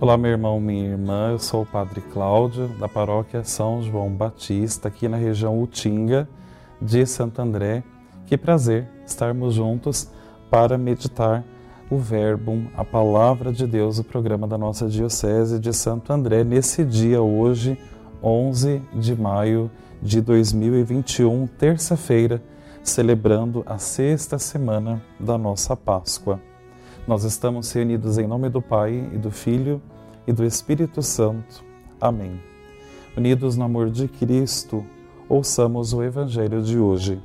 Olá, meu irmão, minha irmã. Eu sou o Padre Cláudio, da paróquia São João Batista, aqui na região Utinga de Santo André. Que prazer estarmos juntos para meditar o Verbo, a palavra de Deus, o programa da nossa Diocese de Santo André, nesse dia, hoje, 11 de maio de 2021, terça-feira, celebrando a sexta semana da nossa Páscoa. Nós estamos reunidos em nome do Pai e do Filho e do Espírito Santo. Amém. Unidos no amor de Cristo, ouçamos o Evangelho de hoje.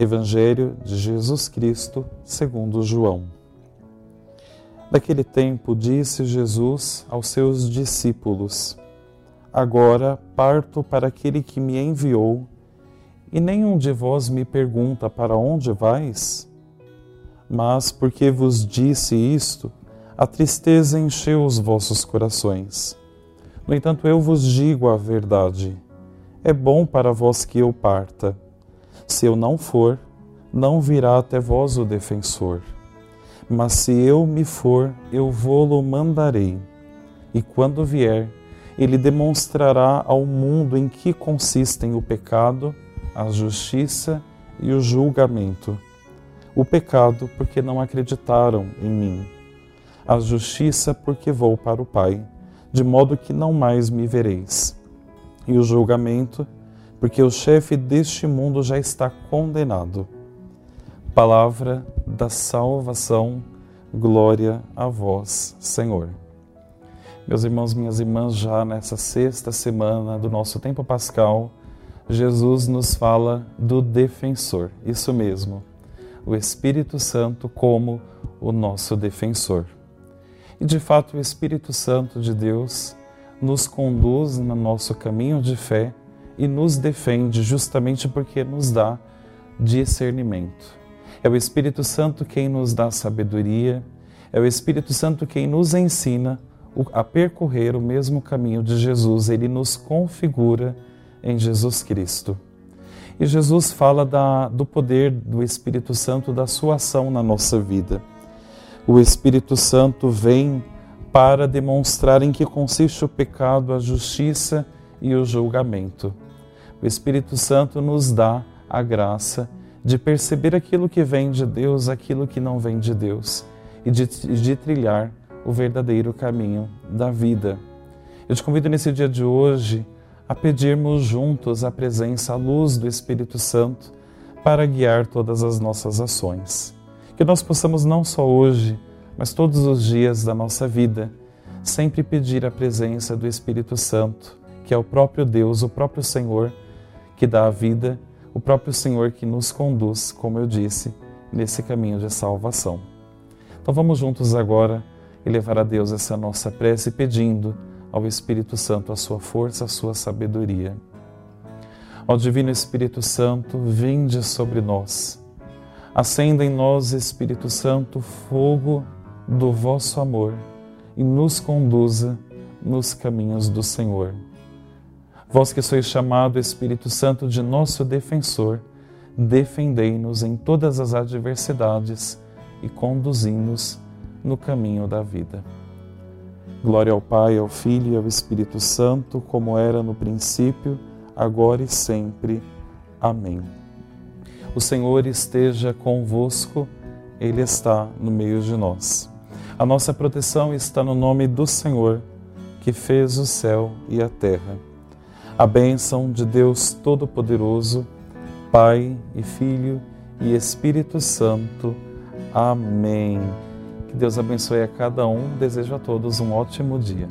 Evangelho de Jesus Cristo, segundo João. Naquele tempo disse Jesus aos seus discípulos: Agora parto para aquele que me enviou, e nenhum de vós me pergunta para onde vais? Mas porque vos disse isto, a tristeza encheu os vossos corações. No entanto, eu vos digo a verdade. É bom para vós que eu parta. Se eu não for, não virá até vós o defensor. Mas se eu me for, eu vou-lo mandarei. E quando vier, ele demonstrará ao mundo em que consistem o pecado, a justiça e o julgamento o pecado, porque não acreditaram em mim, a justiça, porque vou para o Pai, de modo que não mais me vereis, e o julgamento, porque o chefe deste mundo já está condenado. Palavra da salvação, glória a vós, Senhor. Meus irmãos, minhas irmãs, já nessa sexta semana do nosso tempo pascal, Jesus nos fala do defensor, isso mesmo o Espírito Santo como o nosso defensor. E de fato, o Espírito Santo de Deus nos conduz no nosso caminho de fé e nos defende justamente porque nos dá discernimento. É o Espírito Santo quem nos dá sabedoria, é o Espírito Santo quem nos ensina a percorrer o mesmo caminho de Jesus, ele nos configura em Jesus Cristo. E Jesus fala da, do poder do Espírito Santo, da sua ação na nossa vida. O Espírito Santo vem para demonstrar em que consiste o pecado, a justiça e o julgamento. O Espírito Santo nos dá a graça de perceber aquilo que vem de Deus, aquilo que não vem de Deus e de, de trilhar o verdadeiro caminho da vida. Eu te convido nesse dia de hoje a pedirmos juntos a presença, a luz do Espírito Santo para guiar todas as nossas ações. Que nós possamos não só hoje, mas todos os dias da nossa vida, sempre pedir a presença do Espírito Santo, que é o próprio Deus, o próprio Senhor que dá a vida, o próprio Senhor que nos conduz, como eu disse, nesse caminho de salvação. Então vamos juntos agora elevar a Deus essa nossa prece pedindo ao Espírito Santo a sua força, a sua sabedoria. Ó Divino Espírito Santo, vinde sobre nós. Acenda em nós, Espírito Santo, fogo do vosso amor e nos conduza nos caminhos do Senhor. Vós que sois chamado Espírito Santo de nosso defensor, defendei-nos em todas as adversidades e conduzi-nos no caminho da vida. Glória ao Pai, ao Filho e ao Espírito Santo, como era no princípio, agora e sempre. Amém. O Senhor esteja convosco, Ele está no meio de nós. A nossa proteção está no nome do Senhor, que fez o céu e a terra. A bênção de Deus Todo-Poderoso, Pai e Filho e Espírito Santo. Amém. Que Deus abençoe a cada um. Desejo a todos um ótimo dia.